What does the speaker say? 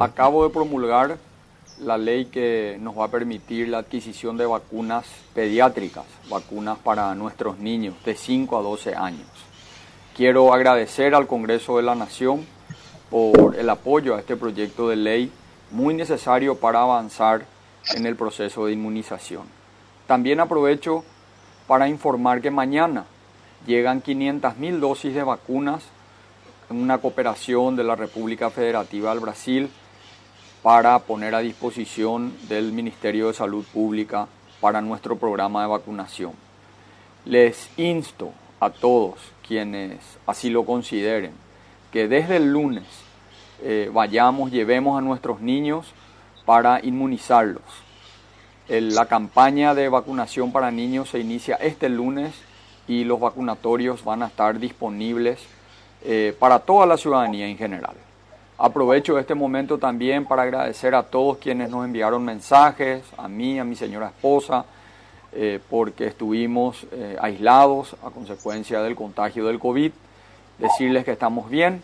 Acabo de promulgar la ley que nos va a permitir la adquisición de vacunas pediátricas, vacunas para nuestros niños de 5 a 12 años. Quiero agradecer al Congreso de la Nación por el apoyo a este proyecto de ley muy necesario para avanzar en el proceso de inmunización. También aprovecho para informar que mañana llegan 500.000 dosis de vacunas una cooperación de la República Federativa del Brasil para poner a disposición del Ministerio de Salud Pública para nuestro programa de vacunación. Les insto a todos quienes así lo consideren que desde el lunes eh, vayamos, llevemos a nuestros niños para inmunizarlos. El- la campaña de vacunación para niños se inicia este lunes y los vacunatorios van a estar disponibles eh, para toda la ciudadanía en general. Aprovecho este momento también para agradecer a todos quienes nos enviaron mensajes, a mí, a mi señora esposa, eh, porque estuvimos eh, aislados a consecuencia del contagio del COVID. Decirles que estamos bien,